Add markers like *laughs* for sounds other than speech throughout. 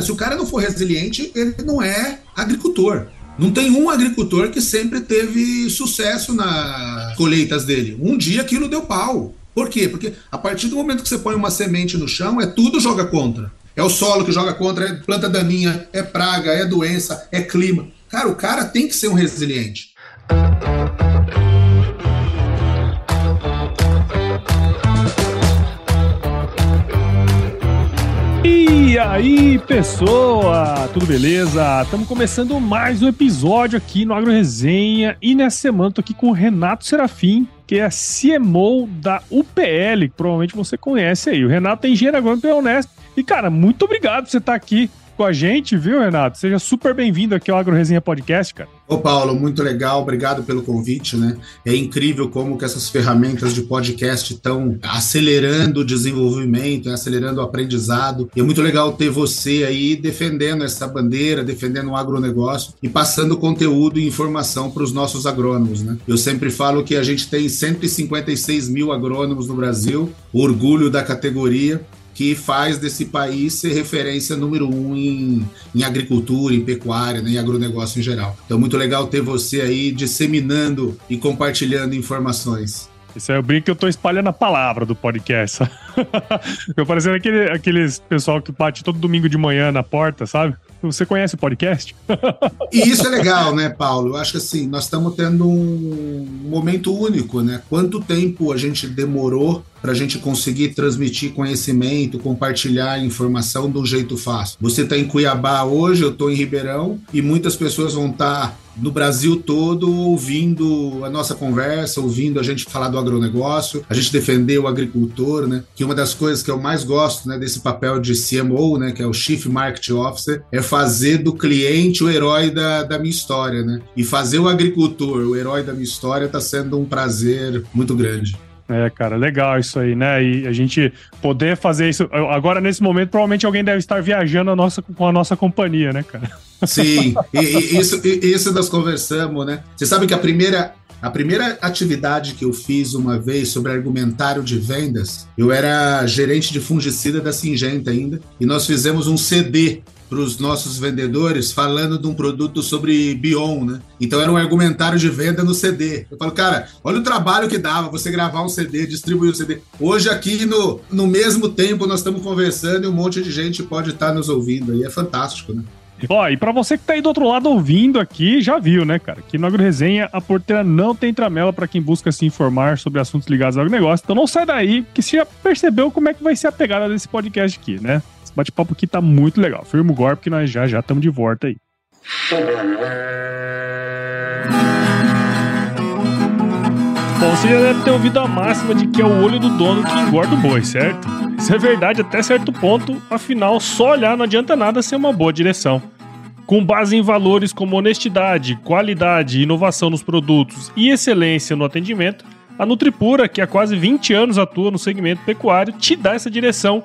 Se o cara não for resiliente, ele não é agricultor. Não tem um agricultor que sempre teve sucesso nas colheitas dele. Um dia aquilo deu pau. Por quê? Porque a partir do momento que você põe uma semente no chão, é tudo joga contra. É o solo que joga contra, é planta daninha, é praga, é doença, é clima. Cara, o cara tem que ser um resiliente. Aí, pessoa? Tudo beleza? Estamos começando mais um episódio aqui no Agro Resenha e nessa semana tô aqui com o Renato Serafim, que é CMO da UPL, que provavelmente você conhece aí. O Renato é engenheiro agrônomo pela Unesp. E, cara, muito obrigado por você estar aqui com a gente, viu, Renato? Seja super bem-vindo aqui ao Agro Resenha Podcast, cara. Ô Paulo, muito legal, obrigado pelo convite, né? É incrível como que essas ferramentas de podcast estão acelerando o desenvolvimento, acelerando o aprendizado. E é muito legal ter você aí defendendo essa bandeira, defendendo o agronegócio e passando conteúdo e informação para os nossos agrônomos, né? Eu sempre falo que a gente tem 156 mil agrônomos no Brasil, orgulho da categoria, que faz desse país ser referência número um em, em agricultura, em pecuária, né, em agronegócio em geral. Então, muito legal ter você aí disseminando e compartilhando informações. Isso aí eu brinco que eu tô espalhando a palavra do podcast. *laughs* eu parecendo aquele, aqueles pessoal que bate todo domingo de manhã na porta, sabe? Você conhece o podcast? e isso é legal, né, Paulo? Eu acho que assim, nós estamos tendo um momento único, né? Quanto tempo a gente demorou para a gente conseguir transmitir conhecimento, compartilhar informação de um jeito fácil. Você está em Cuiabá hoje, eu estou em Ribeirão e muitas pessoas vão estar tá no Brasil todo ouvindo a nossa conversa, ouvindo a gente falar do agronegócio, a gente defender o agricultor, né? Que uma das coisas que eu mais gosto, né, desse papel de CMO, né, que é o Chief Marketing Officer, é fazer do cliente o herói da, da minha história, né? E fazer o agricultor o herói da minha história está sendo um prazer muito grande. É, cara, legal isso aí, né? E a gente poder fazer isso. Agora, nesse momento, provavelmente alguém deve estar viajando a nossa, com a nossa companhia, né, cara? *laughs* Sim, e, e isso, e, isso nós conversamos, né? Você sabe que a primeira, a primeira atividade que eu fiz uma vez sobre argumentário de vendas, eu era gerente de fungicida da Singenta ainda, e nós fizemos um CD para os nossos vendedores falando de um produto sobre Bion, né? Então era um argumentário de venda no CD. Eu falo, cara, olha o trabalho que dava você gravar um CD, distribuir o um CD. Hoje aqui no, no mesmo tempo nós estamos conversando e um monte de gente pode estar nos ouvindo aí. É fantástico, né? Ó, e pra você que tá aí do outro lado ouvindo aqui, já viu, né, cara? Que no AgroResenha a porteira não tem tramela para quem busca se informar sobre assuntos ligados ao negócio. Então não sai daí, que você já percebeu como é que vai ser a pegada desse podcast aqui, né? Esse bate-papo aqui tá muito legal. Firma o golpe que nós já já estamos de volta aí. Bom, você já deve ter ouvido a máxima de que é o olho do dono que engorda o boi, certo? Isso é verdade até certo ponto, afinal, só olhar não adianta nada ser uma boa direção. Com base em valores como honestidade, qualidade, inovação nos produtos e excelência no atendimento, a Nutripura, que há quase 20 anos atua no segmento pecuário, te dá essa direção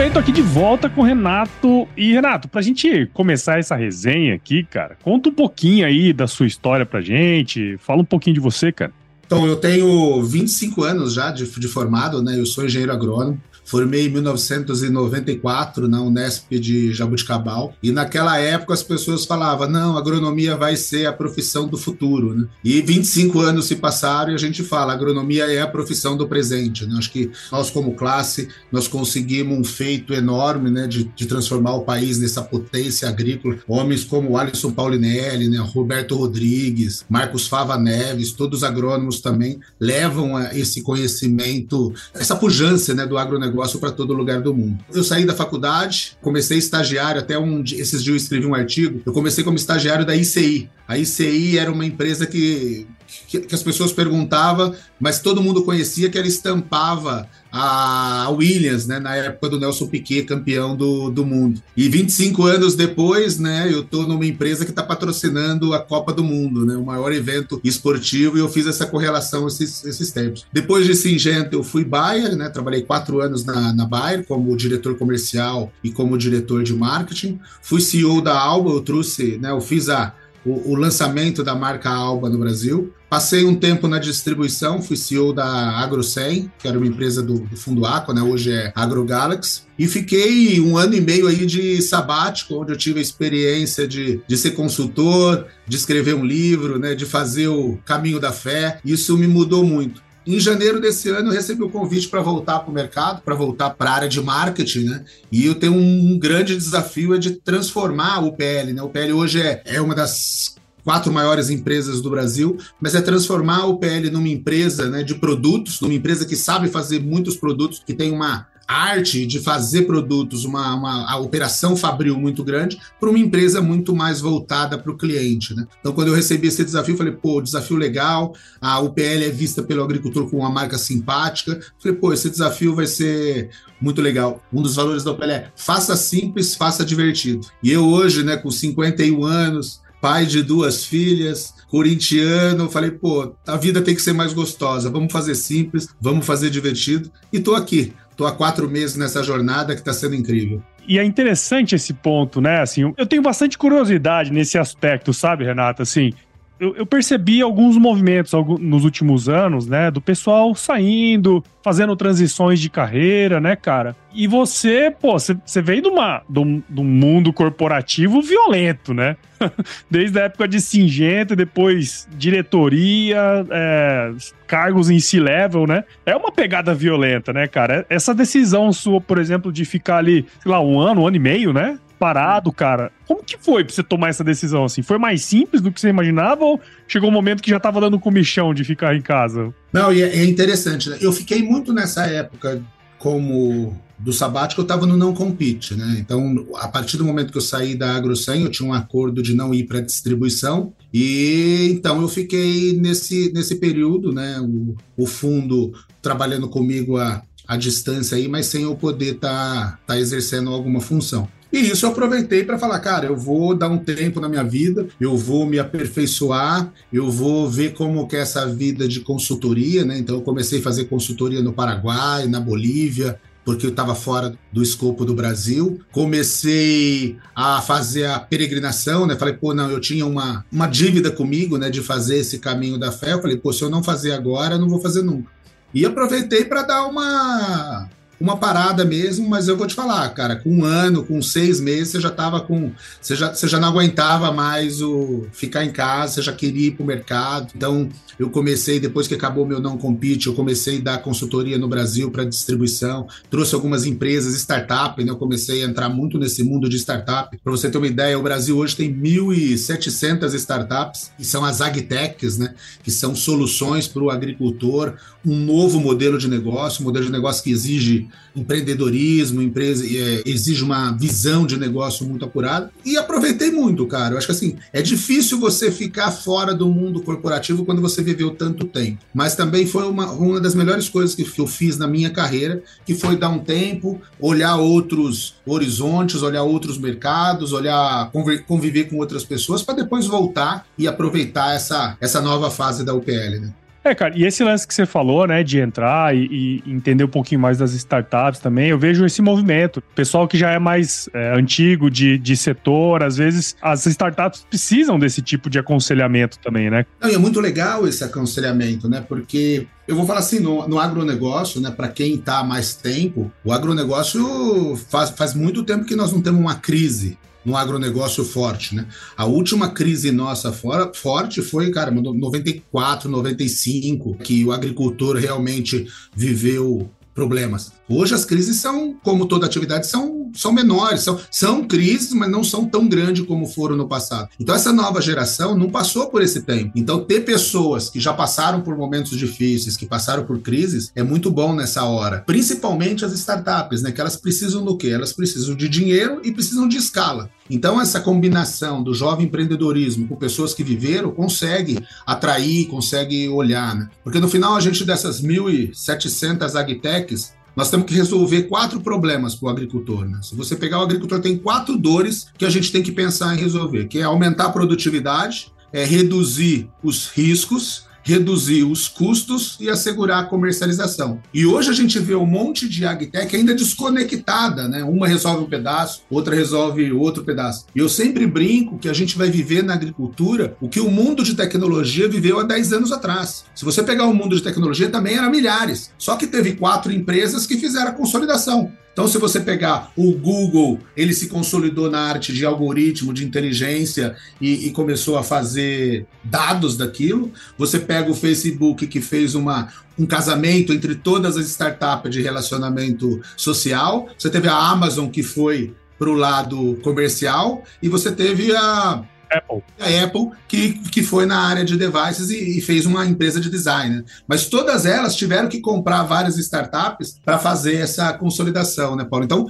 Bem, tô aqui de volta com o Renato. E, Renato, pra gente começar essa resenha aqui, cara, conta um pouquinho aí da sua história pra gente. Fala um pouquinho de você, cara. Então, eu tenho 25 anos já de, de formado, né? Eu sou engenheiro agrônomo. Formei em 1994 na Unesp de Jabuticabal, e naquela época as pessoas falavam, não, agronomia vai ser a profissão do futuro, né? E 25 anos se passaram e a gente fala, agronomia é a profissão do presente, né? Acho que nós como classe, nós conseguimos um feito enorme, né, de, de transformar o país nessa potência agrícola, homens como Alisson Paulinelli, né, Roberto Rodrigues, Marcos Fava Neves, todos agrônomos também levam esse conhecimento, essa pujança né, do agronegócio para todo lugar do mundo. Eu saí da faculdade, comecei estagiário, até um, esses dias eu escrevi um artigo, eu comecei como estagiário da ICI. A ICI era uma empresa que, que, que as pessoas perguntavam, mas todo mundo conhecia que ela estampava a Williams, né, na época do Nelson Piquet, campeão do, do mundo. E 25 anos depois, né, eu estou numa empresa que está patrocinando a Copa do Mundo, né, o maior evento esportivo, e eu fiz essa correlação esses, esses tempos. Depois de Singenta, eu fui Bayer, né, trabalhei quatro anos na, na Bayer como diretor comercial e como diretor de marketing. Fui CEO da Alba, eu trouxe, né, eu fiz a o, o, lançamento da marca Alba no Brasil. Passei um tempo na distribuição, fui CEO da AgroSem, que era uma empresa do, do Fundo Aqua, né? hoje é AgroGalaxy, e fiquei um ano e meio aí de sabático, onde eu tive a experiência de, de ser consultor, de escrever um livro, né? de fazer o caminho da fé. Isso me mudou muito. Em janeiro desse ano, eu recebi o convite para voltar para o mercado, para voltar para a área de marketing, né? E eu tenho um, um, grande desafio é de transformar o PL, né? O PL hoje é, é uma das quatro maiores empresas do Brasil, mas é transformar o PL numa empresa né, de produtos, numa empresa que sabe fazer muitos produtos, que tem uma arte de fazer produtos, uma, uma operação fabril muito grande, para uma empresa muito mais voltada para o cliente. Né? Então, quando eu recebi esse desafio, falei, pô, desafio legal, a UPL é vista pelo agricultor com uma marca simpática. Falei, pô, esse desafio vai ser muito legal. Um dos valores da UPL é faça simples, faça divertido. E eu hoje, né, com 51 anos, pai de duas filhas, corintiano, falei, pô, a vida tem que ser mais gostosa, vamos fazer simples, vamos fazer divertido, e tô aqui. Tô há quatro meses nessa jornada que está sendo incrível. E é interessante esse ponto, né? Assim, eu tenho bastante curiosidade nesse aspecto, sabe, Renata? Assim, eu, eu, percebi alguns movimentos nos últimos anos, né? Do pessoal saindo, fazendo transições de carreira, né, cara? E você, pô, você veio de, uma, de, um, de um mundo corporativo violento, né? *laughs* Desde a época de Singenta, depois diretoria, é, cargos em C-level, né? É uma pegada violenta, né, cara? Essa decisão sua, por exemplo, de ficar ali, sei lá, um ano, um ano e meio, né? Parado, cara. Como que foi pra você tomar essa decisão assim? Foi mais simples do que você imaginava ou chegou um momento que já tava dando comichão de ficar em casa? Não, e é, é interessante, né? Eu fiquei muito nessa época como do sabático eu estava no não compete, né? Então, a partir do momento que eu saí da AgroSem, eu tinha um acordo de não ir para distribuição e então eu fiquei nesse, nesse período, né? O, o fundo trabalhando comigo a, a distância aí, mas sem eu poder estar tá, tá exercendo alguma função. E isso eu aproveitei para falar, cara, eu vou dar um tempo na minha vida, eu vou me aperfeiçoar, eu vou ver como que é essa vida de consultoria, né? Então eu comecei a fazer consultoria no Paraguai, na Bolívia, porque eu estava fora do escopo do Brasil. Comecei a fazer a peregrinação, né? Falei, pô, não, eu tinha uma, uma dívida comigo, né, de fazer esse caminho da fé. Eu falei, pô, se eu não fazer agora, eu não vou fazer nunca. E aproveitei para dar uma uma parada mesmo, mas eu vou te falar, cara, com um ano, com seis meses, você já tava com. Você já, você já não aguentava mais o ficar em casa, você já queria ir pro mercado. Então, eu comecei, depois que acabou meu não compete, eu comecei a dar consultoria no Brasil para distribuição, trouxe algumas empresas, startup, né? Eu comecei a entrar muito nesse mundo de startup. Para você ter uma ideia, o Brasil hoje tem 1.700 startups, que são as agtechs, né? Que são soluções para o agricultor, um novo modelo de negócio, um modelo de negócio que exige empreendedorismo, empresa, é, exige uma visão de negócio muito apurada. E aproveitei muito, cara. Eu acho que assim, é difícil você ficar fora do mundo corporativo quando você viveu tanto tempo. Mas também foi uma, uma das melhores coisas que eu fiz na minha carreira, que foi dar um tempo, olhar outros horizontes, olhar outros mercados, olhar, conviver com outras pessoas, para depois voltar e aproveitar essa, essa nova fase da UPL, né? É, cara, e esse lance que você falou, né, de entrar e, e, entender um pouquinho mais das startups também, eu vejo esse movimento. Pessoal que já é mais é, antigo de, de setor, às vezes as startups precisam desse tipo de aconselhamento também, né? Não, e é muito legal esse aconselhamento, né, porque eu vou falar assim, no, no agronegócio, né, para quem está há mais tempo, o agronegócio faz, faz muito tempo que nós não temos uma crise no agronegócio forte, né? A última crise nossa fora, forte foi, cara, 94, 95, que o agricultor realmente viveu problemas. Hoje as crises são, como toda atividade, são, são menores, são, são crises, mas não são tão grandes como foram no passado. Então essa nova geração não passou por esse tempo. Então ter pessoas que já passaram por momentos difíceis, que passaram por crises, é muito bom nessa hora. Principalmente as startups, né? Que elas precisam do quê? Elas precisam de dinheiro e precisam de escala. Então essa combinação do jovem empreendedorismo com pessoas que viveram consegue atrair, consegue olhar, né? Porque no final a gente dessas 1.700 agtechs nós temos que resolver quatro problemas para o agricultor. Né? Se você pegar o agricultor, tem quatro dores que a gente tem que pensar em resolver, que é aumentar a produtividade, é reduzir os riscos reduzir os custos e assegurar a comercialização. E hoje a gente vê um monte de agtech ainda desconectada, né? Uma resolve um pedaço, outra resolve outro pedaço. E eu sempre brinco que a gente vai viver na agricultura o que o mundo de tecnologia viveu há 10 anos atrás. Se você pegar o mundo de tecnologia, também era milhares. Só que teve quatro empresas que fizeram a consolidação. Então, se você pegar o Google, ele se consolidou na arte de algoritmo, de inteligência e, e, começou a fazer dados daquilo. Você pega o Facebook, que fez uma, um casamento entre todas as startups de relacionamento social. Você teve a Amazon, que foi para o lado comercial, e você teve a Apple. A Apple, que, que foi na área de devices e, e, fez uma empresa de design. Né? Mas todas elas tiveram que comprar várias startups para fazer essa consolidação, né, Paulo? Então,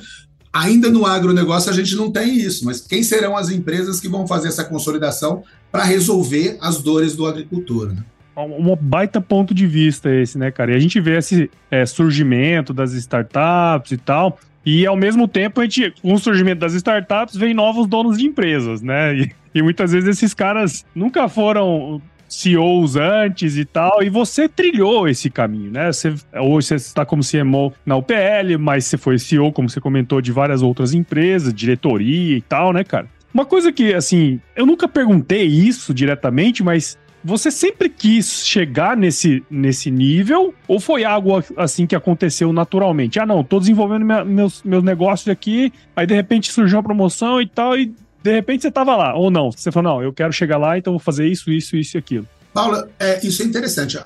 ainda no agronegócio a gente não tem isso, mas quem serão as empresas que vão fazer essa consolidação para resolver as dores do agricultor, né? um baita ponto de vista esse, né, cara? E a gente vê esse é, surgimento das startups e tal, e ao mesmo tempo, a gente, com o surgimento das startups, vem novos donos de empresas, né? E, e muitas vezes esses caras nunca foram CEOs antes e tal, e você trilhou esse caminho, né? Você, hoje você está como CMO na UPL, mas você foi CEO, como você comentou, de várias outras empresas, diretoria e tal, né, cara? Uma coisa que, assim, eu nunca perguntei isso diretamente, mas você sempre quis chegar nesse, nesse nível ou foi algo assim que aconteceu naturalmente? Ah, não, tô desenvolvendo minha, meus, meus negócios aqui, aí de repente surgiu uma promoção e tal, e de repente você tava lá. Ou não, você falou, não, eu quero chegar lá, então vou fazer isso, isso, isso e aquilo. Paula, é, isso é interessante.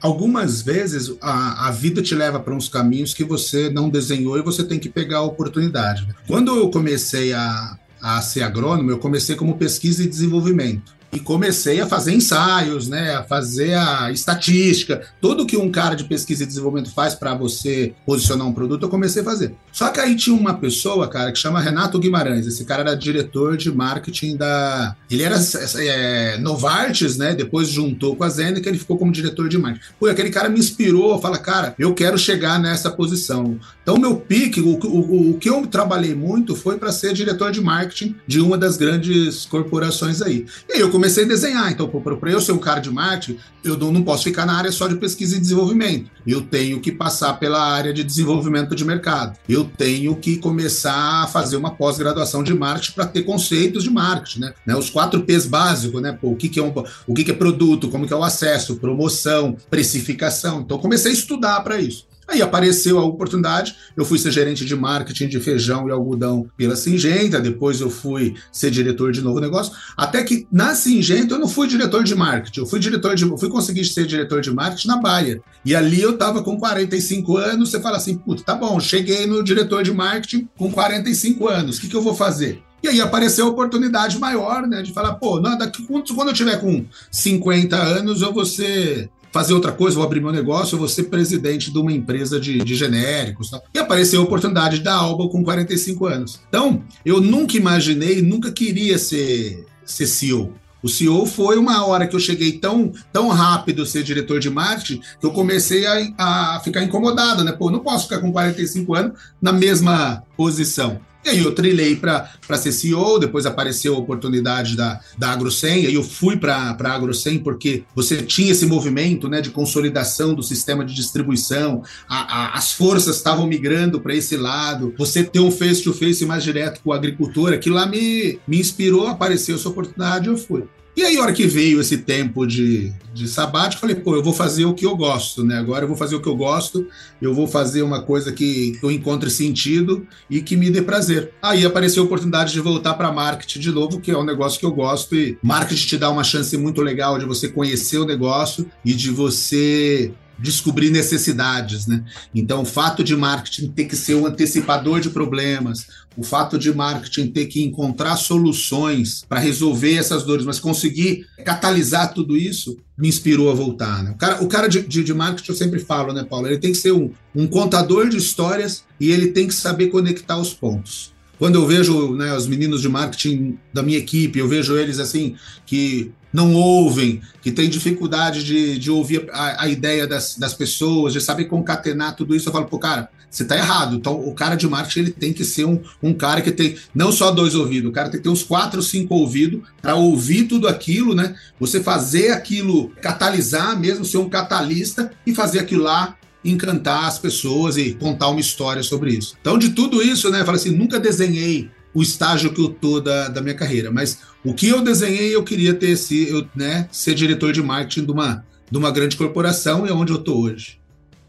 Algumas vezes a, a vida te leva para uns caminhos que você não desenhou e você tem que pegar a oportunidade. Quando eu comecei a, a ser agrônomo, eu comecei como pesquisa e desenvolvimento e comecei a fazer ensaios, né, a fazer a estatística, tudo que um cara de pesquisa e desenvolvimento faz para você posicionar um produto, eu comecei a fazer. Só que aí tinha uma pessoa, cara, que chama Renato Guimarães. Esse cara era diretor de marketing da. Ele era é, Novartis, né? Depois juntou com a Zeneca, ele ficou como diretor de marketing. Pô, aquele cara me inspirou, fala, cara, eu quero chegar nessa posição. Então, meu pique, o, o, o que eu trabalhei muito foi para ser diretor de marketing de uma das grandes corporações aí. E aí eu comecei a desenhar. Então, para eu ser um cara de marketing, eu não posso ficar na área só de pesquisa e desenvolvimento. Eu tenho que passar pela área de desenvolvimento de mercado. Eu tenho que começar a fazer uma pós-graduação de marketing para ter conceitos de marketing, né? né? Os quatro P's básicos, né? Pô, o que, que é um, o que, que é produto, como que é o acesso, promoção, precificação. Então, comecei a estudar para isso. Aí apareceu a oportunidade, eu fui ser gerente de marketing de feijão e algodão pela Singenta, depois eu fui ser diretor de novo negócio, até que na Singenta eu não fui diretor de marketing, eu fui diretor de, fui conseguir ser diretor de marketing na Baia. E ali eu tava com 45 anos, você fala assim, puta, tá bom, cheguei no diretor de marketing com 45 anos, o que, que eu vou fazer? E aí apareceu a oportunidade maior, né, de falar, pô, não, daqui, quando eu tiver com 50 anos, eu vou ser fazer outra coisa, vou abrir meu negócio, eu vou ser presidente de uma empresa de, de genéricos. Tal. E apareceu a oportunidade da Alba com 45 anos. Então, eu nunca imaginei, nunca queria ser, ser CEO. O CEO foi uma hora que eu cheguei tão, tão rápido ser diretor de marketing que eu comecei a, a ficar incomodado, né? Pô, não posso ficar com 45 anos na mesma posição. E aí eu trilhei para ser CEO, depois apareceu a oportunidade da, da AgroSem, aí eu fui para a AgroSem porque você tinha esse movimento né, de consolidação do sistema de distribuição, a, a, as forças estavam migrando para esse lado, você ter um face-to-face -face mais direto com o agricultor, aquilo lá me, me inspirou, apareceu essa oportunidade, eu fui. E aí, a hora que veio esse tempo de, de sabático, falei, pô, eu vou fazer o que eu gosto, né? Agora eu vou fazer o que eu gosto, eu vou fazer uma coisa que, eu encontre sentido e que me dê prazer. Aí apareceu a oportunidade de voltar para marketing de novo, que é um negócio que eu gosto, e marketing te dá uma chance muito legal de você conhecer o negócio e de você descobrir necessidades, né? Então, o fato de marketing ter que ser um antecipador de problemas, o fato de marketing ter que encontrar soluções para resolver essas dores, mas conseguir catalisar tudo isso, me inspirou a voltar. Né? O cara, o cara de, de, de, marketing, eu sempre falo, né, Paulo? Ele tem que ser um, um contador de histórias e ele tem que saber conectar os pontos. Quando eu vejo né, os meninos de marketing da minha equipe, eu vejo eles assim, que não ouvem, que têm dificuldade de, de ouvir a, a ideia das, das pessoas, de saber concatenar tudo isso, eu falo, pô, cara, você está errado. Então, o cara de marketing ele tem que ser um, um cara que tem não só dois ouvidos, o cara tem que ter uns quatro, cinco ouvidos para ouvir tudo aquilo, né? Você fazer aquilo catalisar mesmo, ser um catalista e fazer aquilo lá encantar as pessoas e contar uma história sobre isso. Então, de tudo isso, né? Eu falei assim, nunca desenhei o estágio que eu tô da, da minha carreira, mas o que eu desenhei, eu queria ter esse, eu, né, ser diretor de marketing de uma, de uma grande corporação e é onde eu tô hoje.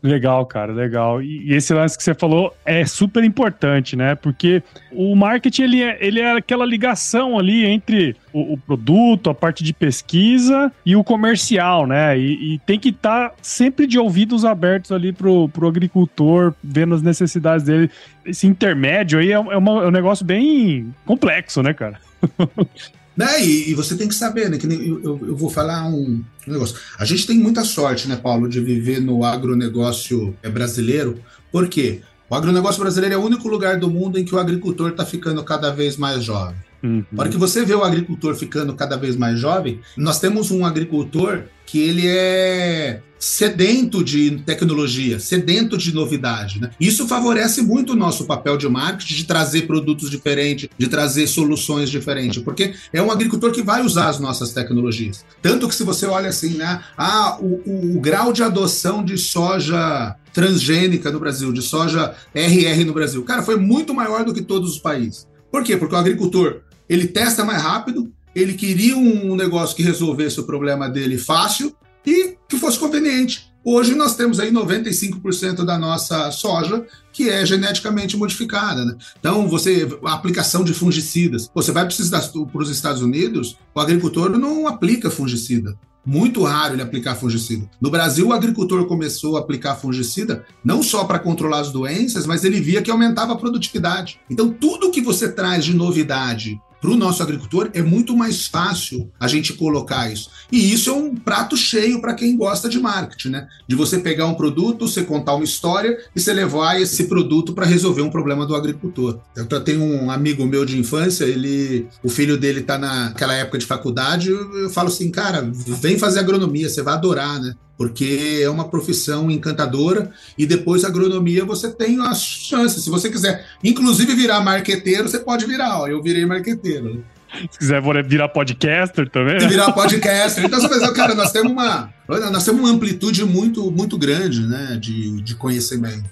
Legal, cara, legal. E, esse lance que você falou é super importante, né? Porque o marketing ele é, ele é aquela ligação ali entre o, o produto, a parte de pesquisa e o comercial, né? E, e tem que estar tá sempre de ouvidos abertos ali pro, pro agricultor, vendo as necessidades dele. Esse intermédio aí é, é, uma, é um negócio bem complexo, né, cara? *laughs* Né? E, e, você tem que saber, né? Que eu, eu, eu, vou falar um, um, negócio. A gente tem muita sorte, né, Paulo, de viver no agronegócio é, brasileiro. Por quê? O agronegócio brasileiro é o único lugar do mundo em que o agricultor está ficando cada vez mais jovem. Uhum. Na hora que você vê o agricultor ficando cada vez mais jovem, nós temos um agricultor que ele é sedento de tecnologia, sedento de novidade. Né? Isso favorece muito o nosso papel de marketing, de trazer produtos diferentes, de trazer soluções diferentes, porque é um agricultor que vai usar as nossas tecnologias. Tanto que se você olha assim, né, ah, o, o, o grau de adoção de soja transgênica no Brasil, de soja RR no Brasil, cara, foi muito maior do que todos os países. Por quê? Porque o agricultor ele testa mais rápido, ele queria um negócio que resolvesse o problema dele fácil e que fosse conveniente. Hoje nós temos aí 95% da nossa soja que é geneticamente modificada. Né? Então, você a aplicação de fungicidas. Você vai precisar para os Estados Unidos, o agricultor não aplica fungicida. Muito raro ele aplicar fungicida. No Brasil, o agricultor começou a aplicar fungicida não só para controlar as doenças, mas ele via que aumentava a produtividade. Então, tudo que você traz de novidade para o nosso agricultor é muito mais fácil a gente colocar isso. E isso é um prato cheio para quem gosta de marketing, né? De você pegar um produto, você contar uma história e você levar esse produto para resolver um problema do agricultor. Eu tenho um amigo meu de infância, ele, o filho dele está naquela época de faculdade, eu, eu falo assim, cara, vem fazer agronomia, você vai adorar, né? Porque é uma profissão encantadora e depois agronomia você tem as chances. Se você quiser, inclusive virar marqueteiro, você pode virar. Ó, eu virei marqueteiro. Né? Se quiser virar podcaster também. Se virar *laughs* podcaster. Então, você cara, nós temos uma, nós temos uma amplitude muito, muito grande né, de, de conhecimento.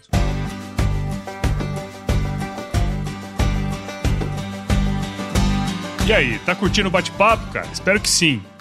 E aí, tá curtindo o bate-papo, cara? Espero que sim.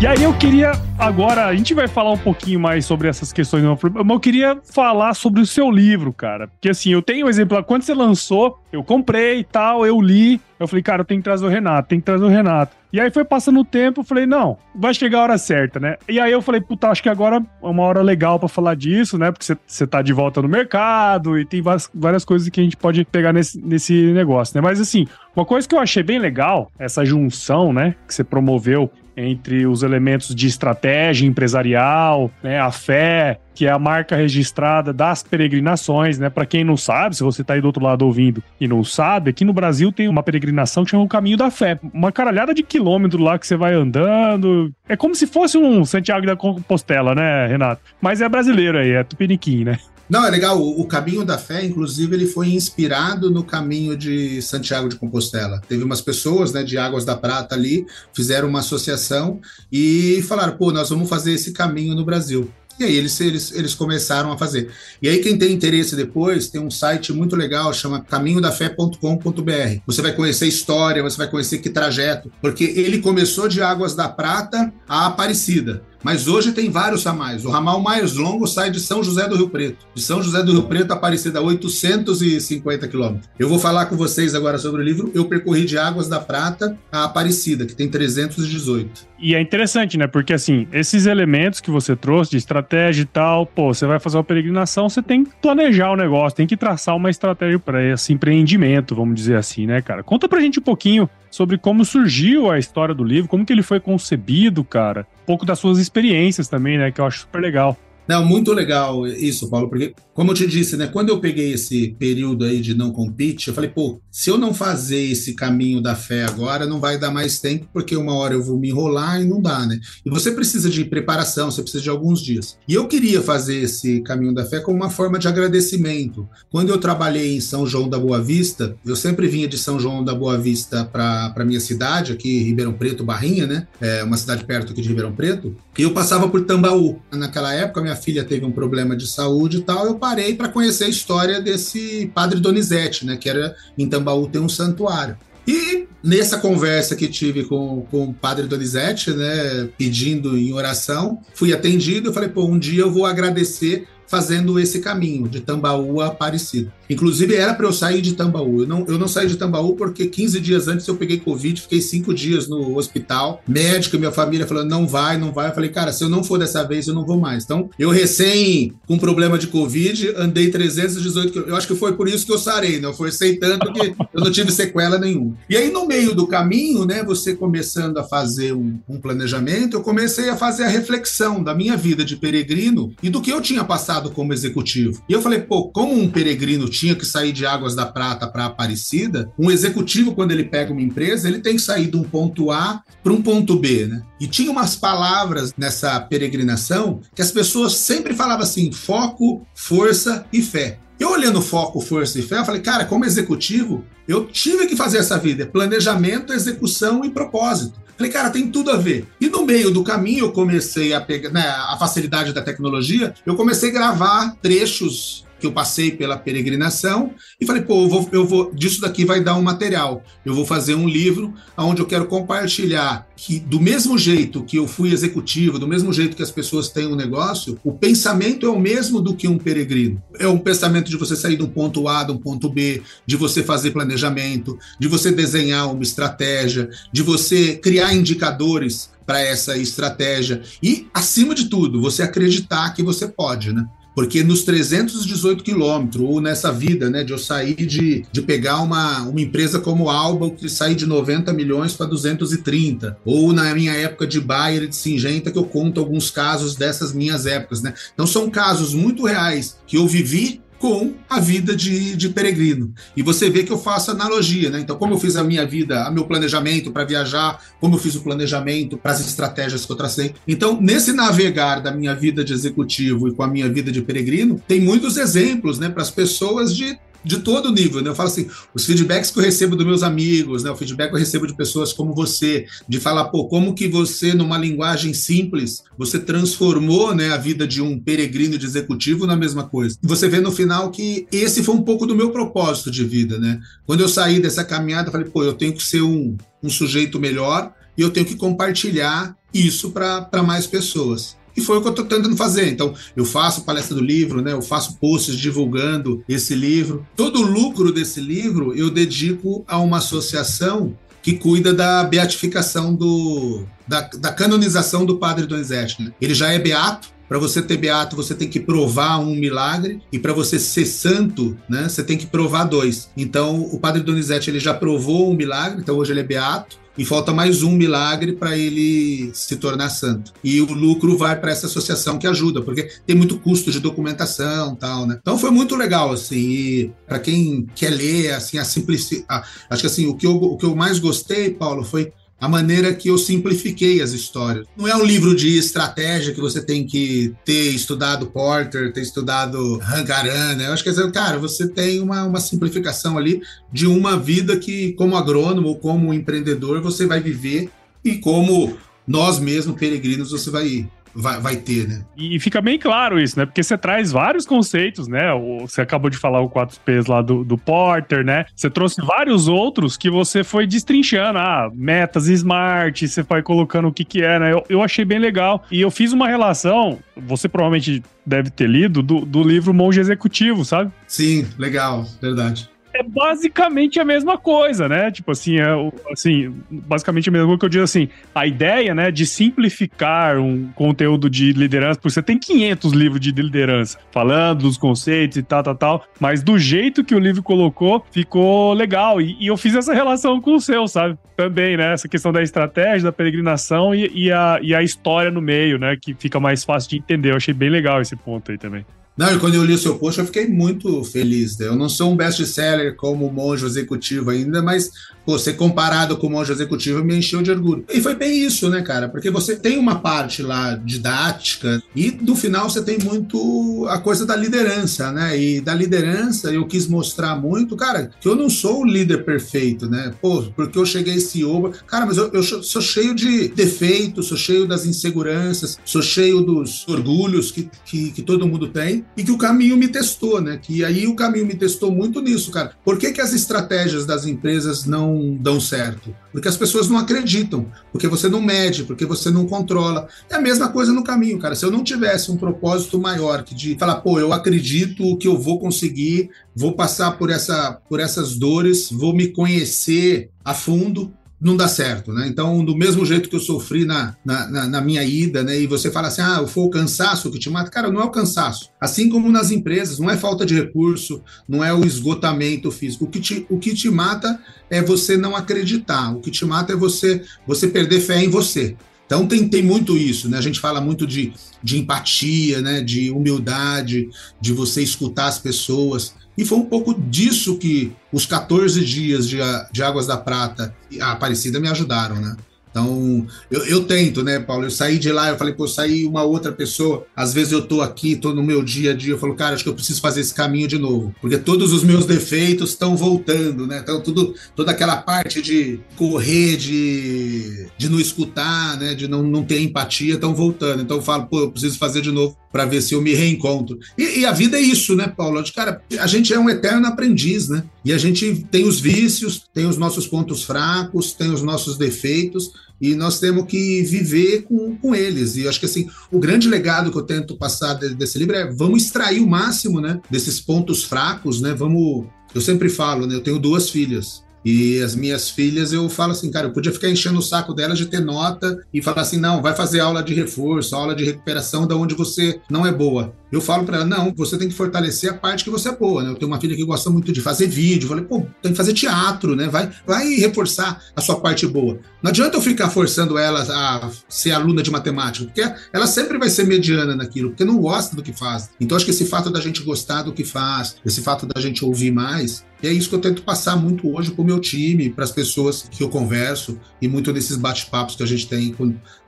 E aí eu queria agora, a gente vai falar um pouquinho mais sobre essas questões, mas eu queria falar sobre o seu livro, cara. Porque assim, eu tenho um exemplo, quando você lançou, eu comprei e tal, eu li, eu falei, cara, eu tenho que trazer o Renato, tem que trazer o Renato. E aí foi passando o tempo, eu falei, não, vai chegar a hora certa, né? E aí eu falei, puta, acho que agora é uma hora legal para falar disso, né? Porque você tá de volta no mercado e tem várias, várias coisas que a gente pode pegar nesse, nesse negócio, né? Mas assim, uma coisa que eu achei bem legal, essa junção, né, que você promoveu entre os elementos de estratégia empresarial, né, a fé, que é a marca registrada das peregrinações, né? Para quem não sabe, se você está aí do outro lado ouvindo e não sabe, aqui no Brasil tem uma peregrinação que chama o Caminho da Fé, uma caralhada de quilômetros lá que você vai andando. É como se fosse um Santiago da Compostela, né, Renato? Mas é brasileiro aí, é tupiniquim, né? Não, é legal. O, o, Caminho da Fé, inclusive, ele foi inspirado no caminho de Santiago de Compostela. Teve umas pessoas, né, de Águas da Prata ali, fizeram uma associação e falaram: pô, nós vamos fazer esse caminho no Brasil. E aí eles, eles, eles começaram a fazer. E aí quem tem interesse depois, tem um site muito legal, chama caminhodafé.com.br. Você vai conhecer história, você vai conhecer que trajeto, porque ele começou de Águas da Prata a Aparecida. Mas hoje tem vários ramais. O ramal mais longo sai de São José do Rio Preto. De São José do Rio Preto, Aparecida, 850 quilômetros. Eu vou falar com vocês agora sobre o livro. Eu percorri de Águas da Prata a Aparecida, que tem 318. E é interessante, né? Porque assim, esses elementos que você trouxe de estratégia e tal, pô, você vai fazer uma peregrinação, você tem que planejar o negócio, tem que traçar uma estratégia para esse empreendimento, vamos dizer assim, né, cara? Conta pra gente um pouquinho sobre como surgiu a história do livro, como que ele foi concebido, cara. Pouco das suas experiências também, né, que eu acho super legal. Não, muito legal isso, Paulo, porque, como eu te disse, né, quando eu peguei esse período aí de não compete, eu falei, pô, se eu não fazer esse caminho da fé agora, não vai dar mais tempo, porque uma hora eu vou me enrolar e não dá, né? E você precisa de preparação, você precisa de alguns dias. E eu queria fazer esse caminho da fé como uma forma de agradecimento. Quando eu trabalhei em São João da Boa Vista, eu sempre vinha de São João da Boa Vista para minha cidade, aqui Ribeirão Preto, Barrinha, né? É uma cidade perto aqui de Ribeirão Preto, e eu passava por Tambaú. Naquela época, minha minha filha teve um problema de saúde e tal, eu parei para conhecer a história desse padre Donizete, né, que era em Tambaú tem um santuário. E nessa conversa que tive com, com o padre Donizete, né, pedindo em oração, fui atendido, eu falei, pô, um dia eu vou agradecer fazendo esse caminho de Tambaú a Aparecida. Inclusive, era para eu sair de Tambaú. Eu não, eu não saí de Tambaú porque 15 dias antes eu peguei Covid, fiquei cinco dias no hospital. Médico, minha família falando, não vai, não vai. Eu falei, cara, se eu não for dessa vez, eu não vou mais. Então, eu recém com problema de Covid, andei 318 quilômetros. Eu acho que foi por isso que eu sarei, né? Eu forcei tanto que eu não tive sequela nenhuma. E aí, no meio do caminho, né, você começando a fazer um, um planejamento, eu comecei a fazer a reflexão da minha vida de peregrino e do que eu tinha passado como executivo. E eu falei, pô, como um peregrino tinha que sair de Águas da Prata para Aparecida, um executivo, quando ele pega uma empresa, ele tem que sair de um ponto A para um ponto B, né? E tinha umas palavras nessa peregrinação que as pessoas sempre falavam assim: foco, força e fé. Eu olhando foco, força e fé, eu falei, cara, como executivo, eu tive que fazer essa vida: planejamento, execução e propósito. Falei, cara, tem tudo a ver. E no meio do caminho eu comecei a pegar, né, a facilidade da tecnologia, eu comecei a gravar trechos que eu passei pela peregrinação e falei, pô, eu vou, eu vou, disso daqui vai dar um material. Eu vou fazer um livro onde eu quero compartilhar que, do mesmo jeito que eu fui executivo, do mesmo jeito que as pessoas têm um negócio, o pensamento é o mesmo do que um peregrino. É um pensamento de você sair de um ponto A, de um ponto B, de você fazer planejamento, de você desenhar uma estratégia, de você criar indicadores para essa estratégia e, acima de tudo, você acreditar que você pode, né? Porque nos 318 quilômetros, ou nessa vida, né, de eu sair de, de pegar uma, uma empresa como Alba, que sair de 90 milhões para 230, ou na minha época de Bayer e de Singenta, que eu conto alguns casos dessas minhas épocas, né? Então são casos muito reais que eu vivi com a vida de, de, peregrino. E você vê que eu faço analogia, né? Então, como eu fiz a minha vida, o meu planejamento para viajar, como eu fiz o planejamento para as estratégias que eu tracei. Então, nesse navegar da minha vida de executivo e com a minha vida de peregrino, tem muitos exemplos, né, para as pessoas de de todo nível, né? Eu falo assim, os feedbacks que eu recebo dos meus amigos, né? O feedback que eu recebo de pessoas como você, de falar, pô, como que você, numa linguagem simples, você transformou, né, a vida de um peregrino de executivo na mesma coisa. Você vê no final que esse foi um pouco do meu propósito de vida, né? Quando eu saí dessa caminhada, falei, pô, eu tenho que ser um, um sujeito melhor e eu tenho que compartilhar isso para mais pessoas. E foi o que eu estou tentando fazer. Então, eu faço palestra do livro, né? Eu faço posts divulgando esse livro. Todo o lucro desse livro eu dedico a uma associação que cuida da beatificação do da, da canonização do Padre Donizete. Né? Ele já é beato. Para você ter beato, você tem que provar um milagre e para você ser santo, né, você tem que provar dois. Então, o Padre Donizete ele já provou um milagre, então hoje ele é beato e falta mais um milagre para ele se tornar santo. E o lucro vai para essa associação que ajuda, porque tem muito custo de documentação, tal, né? Então foi muito legal assim, para quem quer ler assim a simplicidade, acho que assim, o que eu, o que eu mais gostei, Paulo, foi a maneira que eu simplifiquei as histórias. Não é um livro de estratégia que você tem que ter estudado Porter, ter estudado Hangaran, né? Eu acho que, cara, você tem uma, uma simplificação ali de uma vida que, como agrônomo ou como empreendedor, você vai viver e como nós mesmos, peregrinos, você vai vai, vai ter, né? E fica bem claro isso, né? Porque você traz vários conceitos, né? Você acabou de falar o 4Ps lá do, do Porter, né? Você trouxe vários outros que você foi destrinchando. Ah, metas smart, você vai colocando o que que é, né? Eu, eu achei bem legal. E eu fiz uma relação, você provavelmente deve ter lido, do, do livro Monge Executivo, sabe? Sim, legal, verdade é basicamente a mesma coisa, né? Tipo assim, é, assim, basicamente a mesma coisa que eu digo assim, a ideia, né, de simplificar um conteúdo de liderança, porque você tem 500 livros de liderança falando dos conceitos e tal, tal, tal, mas do jeito que o livro colocou, ficou legal. E, e eu fiz essa relação com o seu, sabe? Também, né? Essa questão da estratégia, da peregrinação e, e, a, e a história no meio, né? Que fica mais fácil de entender. Eu achei bem legal esse ponto aí também. Não, e quando eu li o seu post, eu fiquei muito feliz. Né? Eu não sou um best-seller como monge executivo ainda, mas pô, ser comparado com o monge executivo me encheu de orgulho. E foi bem isso, né, cara? Porque você tem uma parte lá didática e no final você tem muito a coisa da liderança, né? E da liderança eu quis mostrar muito, cara, que eu não sou o líder perfeito, né? Pô, porque eu cheguei CEO. Cara, mas eu, eu sou cheio de defeitos, sou cheio das inseguranças, sou cheio dos orgulhos que, que, que todo mundo tem e que o caminho me testou, né? Que aí o caminho me testou muito nisso, cara. Por que, que as estratégias das empresas não dão certo? Porque as pessoas não acreditam, porque você não mede, porque você não controla. É a mesma coisa no caminho, cara. Se eu não tivesse um propósito maior que de falar, pô, eu acredito que eu vou conseguir, vou passar por, essa, por essas dores, vou me conhecer a fundo, não dá certo, né? Então, do mesmo jeito que eu sofri na, na, na, minha ida, né? E você fala assim, ah, foi o cansaço que te mata. Cara, não é o cansaço. Assim como nas empresas, não é falta de recurso, não é o esgotamento físico. O que te, o que te mata é você não acreditar. O que te mata é você, você perder fé em você. Então tem, tem muito isso, né? A gente fala muito de, de empatia, né? De humildade, de você escutar as pessoas. E foi um pouco disso que os 14 dias de, de Águas da Prata e a Aparecida me ajudaram, né? Então, eu, eu, tento, né, Paulo? Eu saí de lá, eu falei, pô, saí uma outra pessoa. Às vezes eu tô aqui, tô no meu dia a dia, eu falo, cara, acho que eu preciso fazer esse caminho de novo. Porque todos os meus defeitos estão voltando, né? Então, tudo, toda aquela parte de correr, de, de não escutar, né? De não, não ter empatia, estão voltando. Então, eu falo, pô, eu preciso fazer de novo para ver se eu me reencontro. E, e, a vida é isso, né, Paulo? Cara, a gente é um eterno aprendiz, né? E a gente tem os vícios, tem os nossos pontos fracos, tem os nossos defeitos, e nós temos que viver com, com eles. E acho que assim, o grande legado que eu tento passar de, desse livro é vamos extrair o máximo, né, desses pontos fracos, né? Vamos, eu sempre falo, né, eu tenho duas filhas. E as minhas filhas, eu falo assim, cara, eu podia ficar enchendo o saco delas de ter nota e falar assim, não, vai fazer aula de reforço, aula de recuperação da onde você não é boa. Eu falo para ela, não, você tem que fortalecer a parte que você é boa, né? Eu tenho uma filha que gosta muito de fazer vídeo, falei, pô, tem que fazer teatro, né? Vai, vai reforçar a sua parte boa. Não adianta eu ficar forçando ela a ser aluna de matemática, porque ela sempre vai ser mediana naquilo, porque não gosta do que faz. Então acho que esse fato da gente gostar do que faz, esse fato da gente ouvir mais, é isso que eu tento passar muito hoje para o meu time, para as pessoas que eu converso e muito nesses bate-papos que a gente tem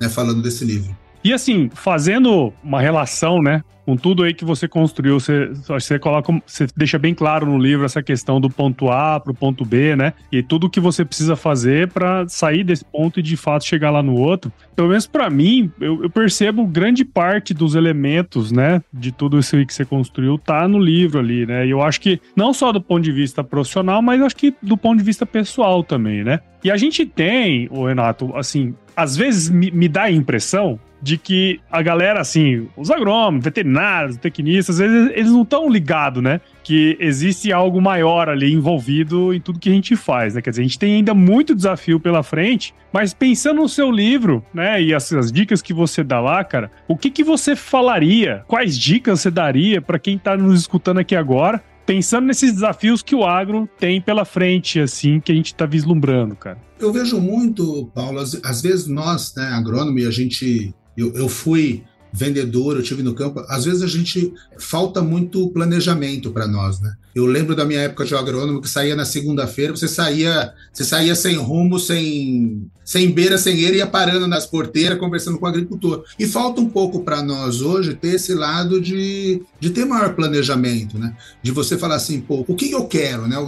né, falando desse livro. E assim, fazendo uma relação, né? com tudo aí que você construiu, você, você coloca, você deixa bem claro no livro essa questão do ponto A para o ponto B, né? E tudo que você precisa fazer para sair desse ponto e de fato chegar lá no outro. Pelo menos para mim, eu, eu, percebo grande parte dos elementos, né, de tudo isso aí que você construiu tá no livro ali, né? E eu acho que não só do ponto de vista profissional, mas acho que do ponto de vista pessoal também, né? E a gente tem, o Renato, assim, às vezes me, me dá a impressão de que a galera, assim, os agrônomos, veterinários, tecnistas, eles, eles não estão ligados, né? Que existe algo maior ali envolvido em tudo que a gente faz, né? Quer dizer, a gente tem ainda muito desafio pela frente, mas pensando no seu livro, né, e as, as dicas que você dá lá, cara, o que, que você falaria? Quais dicas você daria para quem tá nos escutando aqui agora? Pensando nesses desafios que o agro tem pela frente, assim, que a gente está vislumbrando, cara. Eu vejo muito, Paulo, às, às vezes nós, né, agrônomo, a gente eu, eu fui vendedor, eu tive no campo. Às vezes a gente falta muito planejamento para nós, né? Eu lembro da minha época de agrônomo que saía na segunda-feira, você saía, você saía sem rumo, sem, sem beira, sem eira, ia parando nas porteiras, conversando com o agricultor. E falta um pouco para nós hoje ter esse lado de, de ter maior planejamento, né? De você falar assim, pô, o que eu quero, né?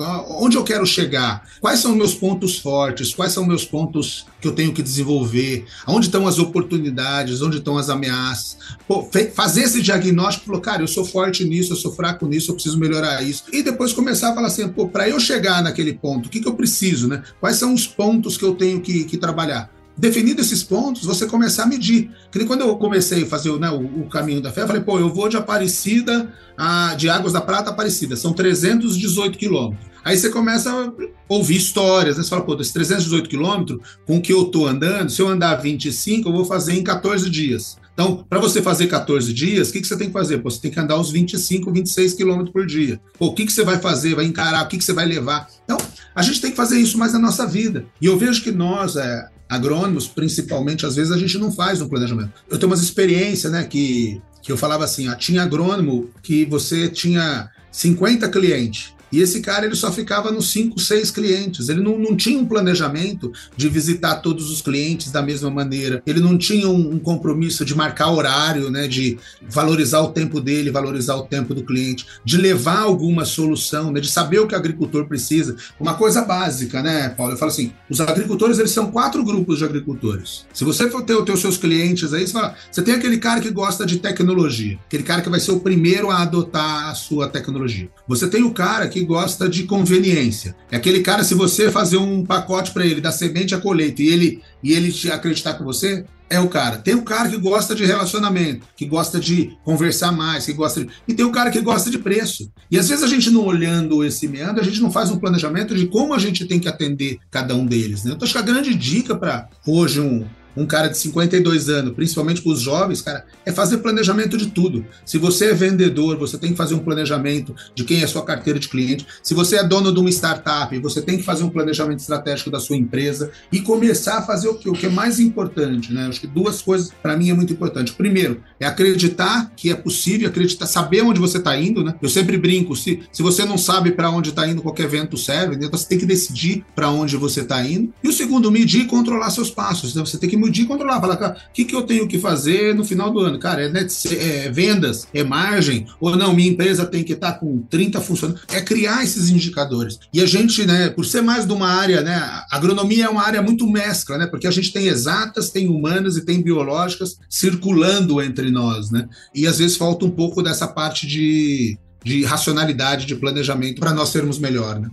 Onde eu quero chegar? Quais são meus pontos fortes? Quais são meus pontos que eu tenho que desenvolver? Onde estão as oportunidades? Onde estão as ameaças? Pô, fazer esse diagnóstico, falou, cara, eu sou forte nisso, eu sou fraco nisso, eu preciso melhorar isso e depois começar a falar assim, pô, para eu chegar naquele ponto, o que, que eu preciso, né? Quais são os pontos que eu tenho que, que trabalhar? Definido esses pontos, você começar a medir. Que quando eu comecei a fazer né, o, o, caminho da fé, eu falei, pô, eu vou de Aparecida, a, de Águas da Prata Aparecida, são 318 quilômetros. Aí você começa a ouvir histórias, né? Você fala, pô, desses 318 quilômetros, com que eu tô andando, se eu andar 25, eu vou fazer em 14 dias. Então, para você fazer 14 dias, o que, que você tem que fazer? Pô, você tem que andar uns 25, 26 quilômetros por dia. Pô, o que, que você vai fazer? Vai encarar? O que, que você vai levar? Então, a gente tem que fazer isso mais na nossa vida. E eu vejo que nós, é, agrônomos, principalmente, às vezes a gente não faz um planejamento. Eu tenho umas experiências, né, que, que eu falava assim, tinha agrônomo que você tinha 50 clientes. E esse cara ele só ficava nos cinco, seis clientes. Ele não, não tinha um planejamento de visitar todos os clientes da mesma maneira. Ele não tinha um, um, compromisso de marcar horário, né, de valorizar o tempo dele, valorizar o tempo do cliente, de levar alguma solução, né, de saber o que o agricultor precisa. Uma coisa básica, né, Paulo? Eu falo assim: os agricultores eles são quatro grupos de agricultores. Se você for ter, ter os seus clientes aí, você, fala, você tem aquele cara que gosta de tecnologia, aquele cara que vai ser o primeiro a adotar a sua tecnologia. Você tem o cara que que gosta de conveniência. É aquele cara, se você fazer um pacote para ele da semente à colheita e ele, e ele te acreditar com você, é o cara. Tem o cara que gosta de relacionamento, que gosta de conversar mais, que gosta de... E tem o cara que gosta de preço. E às vezes a gente não olhando esse meandro, a gente não faz um planejamento de como a gente tem que atender cada um deles. Né? Então acho que a grande dica para hoje um, um cara de 52 anos, principalmente para os jovens, cara, é fazer planejamento de tudo. Se você é vendedor, você tem que fazer um planejamento de quem é sua carteira de cliente. Se você é dono de uma startup, você tem que fazer um planejamento estratégico da sua empresa e começar a fazer o que, o que é mais importante, né? Acho que duas coisas para mim é muito importante. Primeiro, é acreditar que é possível, acreditar, saber onde você está indo, né? Eu sempre brinco, se, se você não sabe para onde está indo, qualquer vento serve, então você tem que decidir para onde você está indo. E o segundo, medir e controlar seus passos. Então você tem que medir e controlar, falar, cara, o que, que eu tenho que fazer no final do ano? Cara, é, net, é vendas, é margem, ou não, minha empresa tem que estar tá com 30 funcionários. É criar esses indicadores. E a gente, né, por ser mais de uma área, né, a agronomia é uma área muito mescla, né, porque a gente tem exatas, tem humanas e tem biológicas circulando entre nós, né, e às vezes falta um pouco dessa parte de, de racionalidade, de planejamento para nós sermos melhor, né.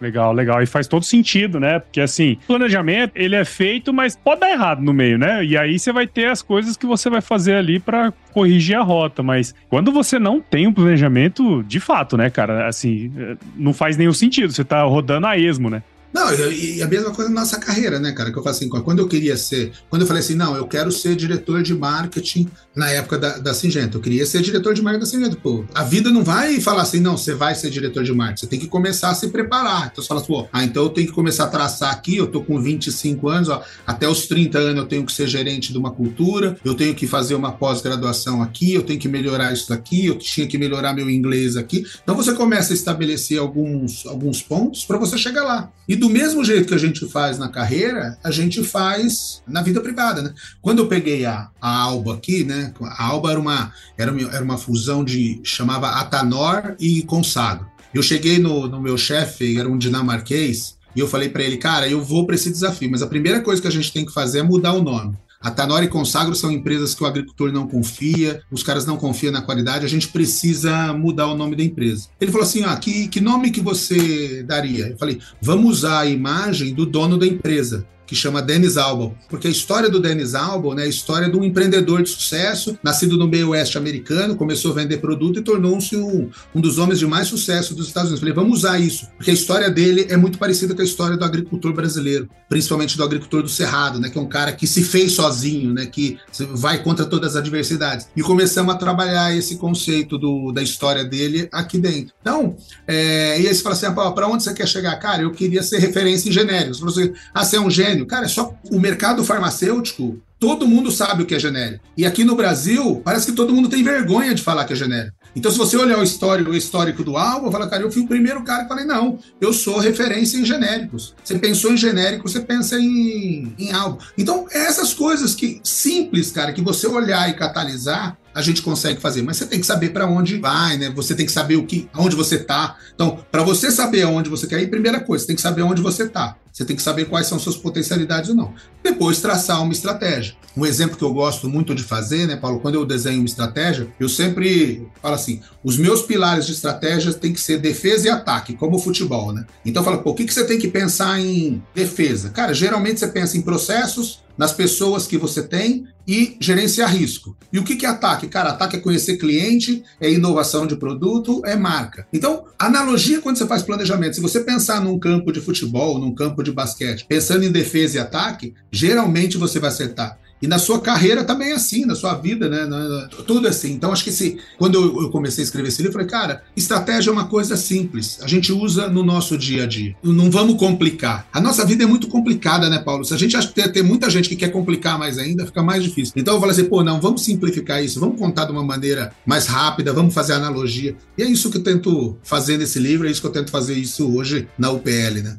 Legal, legal. E faz todo sentido, né? Porque assim, planejamento, ele é feito, mas pode dar errado no meio, né? E aí você vai ter as coisas que você vai fazer ali para corrigir a rota. Mas quando você não tem um planejamento, de fato, né, cara? Assim, é, não faz nenhum sentido. Você tá rodando a esmo, né? Não, e a mesma coisa na nossa carreira, né, cara? Que eu falo assim, quando eu queria ser, quando eu falei assim, não, eu quero ser diretor de marketing na época da, da Singenta, eu queria ser diretor de marketing da Singenta. Pô, a vida não vai falar assim, não, você vai ser diretor de marketing, você tem que começar a se preparar. Então você fala assim, pô, ah, então eu tenho que começar a traçar aqui, eu tô com 25 anos, ó, até os 30 anos eu tenho que ser gerente de uma cultura, eu tenho que fazer uma pós-graduação aqui, eu tenho que melhorar isso aqui, eu tinha que melhorar meu inglês aqui. Então você começa a estabelecer alguns, alguns pontos para você chegar lá. E do mesmo jeito que a gente faz na carreira, a gente faz na vida privada, né? Quando eu peguei a, a Alba aqui, né? A Alba era uma, era uma, era uma fusão de, chamava Atanor e Consagro. Eu cheguei no, no meu chefe, era um dinamarquês, e eu falei para ele, cara, eu vou para esse desafio, mas a primeira coisa que a gente tem que fazer é mudar o nome. A Tanora e Consagro são empresas que o agricultor não confia, os caras não confiam na qualidade, a gente precisa mudar o nome da empresa. Ele falou assim: ah, que, que nome que você daria? Eu falei: vamos usar a imagem do dono da empresa que chama Dennis Albon, porque a história do Dennis Albon né, é a história de um empreendedor de sucesso, nascido no meio oeste americano, começou a vender produto e tornou-se um, um dos homens de mais sucesso dos Estados Unidos. Falei, vamos usar isso, porque a história dele é muito parecida com a história do agricultor brasileiro, principalmente do agricultor do Cerrado, né, que é um cara que se fez sozinho, né, que vai contra todas as adversidades. E começamos a trabalhar esse conceito do, da história dele aqui dentro. Então, é, e aí você fala assim, ah, para onde você quer chegar? Cara, eu queria ser referência em genéricos. Você, assim, ah, você é um gênio? Cara, é só o mercado farmacêutico, todo mundo sabe o que é genérico. E aqui no Brasil, parece que todo mundo tem vergonha de falar que é genérico. Então, se você olhar o histórico, o histórico do Alba, fala, cara, eu fui o primeiro cara que falei, não, eu sou referência em genéricos. Você pensou em genérico, você pensa em, em algo. Então, é essas coisas que simples, cara, que você olhar e catalisar, a gente consegue fazer, mas você tem que saber para onde vai, né? Você tem que saber o que, aonde você está. Então, para você saber aonde você quer ir, primeira coisa, você tem que saber onde você está. Você tem que saber quais são suas potencialidades ou não. Depois traçar uma estratégia. Um exemplo que eu gosto muito de fazer, né, Paulo, quando eu desenho uma estratégia, eu sempre falo assim: os meus pilares de estratégia têm que ser defesa e ataque, como o futebol, né? Então, fala, pô, o que, que você tem que pensar em defesa? Cara, geralmente você pensa em processos, nas pessoas que você tem e gerenciar risco. E o que é ataque? Cara, ataque é conhecer cliente, é inovação de produto, é marca. Então, analogia quando você faz planejamento, se você pensar num campo de futebol, num campo de basquete, pensando em defesa e ataque, geralmente você vai acertar. E na sua carreira também é assim, na sua vida, né? Tudo é assim. Então, acho que se, quando eu, comecei a escrever esse livro, eu falei, cara, estratégia é uma coisa simples. A gente usa no nosso dia a dia. Não vamos complicar. A nossa vida é muito complicada, né, Paulo? Se a gente tem, tem muita gente que quer complicar mais ainda, fica mais difícil. Então, eu falei assim, pô, não, vamos simplificar isso, vamos contar de uma maneira mais rápida, vamos fazer analogia. E é isso que eu tento fazer nesse livro, é isso que eu tento fazer isso hoje na UPL, né?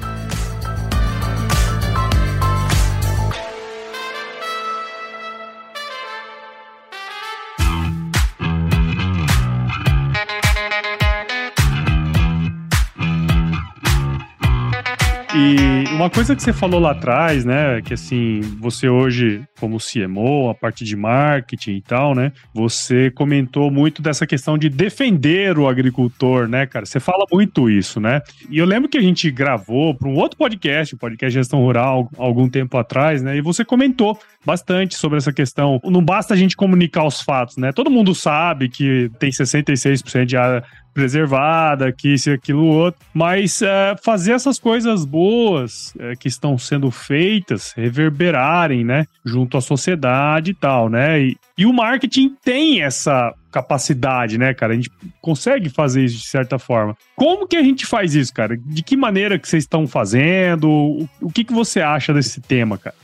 E uma coisa que você falou lá atrás, né, que assim, você hoje, como CMO, a parte de marketing e tal, né, você comentou muito dessa questão de defender o agricultor, né, cara? Você fala muito isso, né? E eu lembro que a gente gravou para um outro podcast, o podcast Gestão Rural, algum tempo atrás, né, e você comentou bastante sobre essa questão. Não basta a gente comunicar os fatos, né? Todo mundo sabe que tem 66% de área preservada, que isso aquilo outro, mas é, fazer essas coisas boas é, que estão sendo feitas reverberarem, né, junto à sociedade e tal, né? E, e o marketing tem essa capacidade, né, cara? A gente consegue fazer isso de certa forma. Como que a gente faz isso, cara? De que maneira que vocês estão fazendo? O, o que, que você acha desse tema, cara?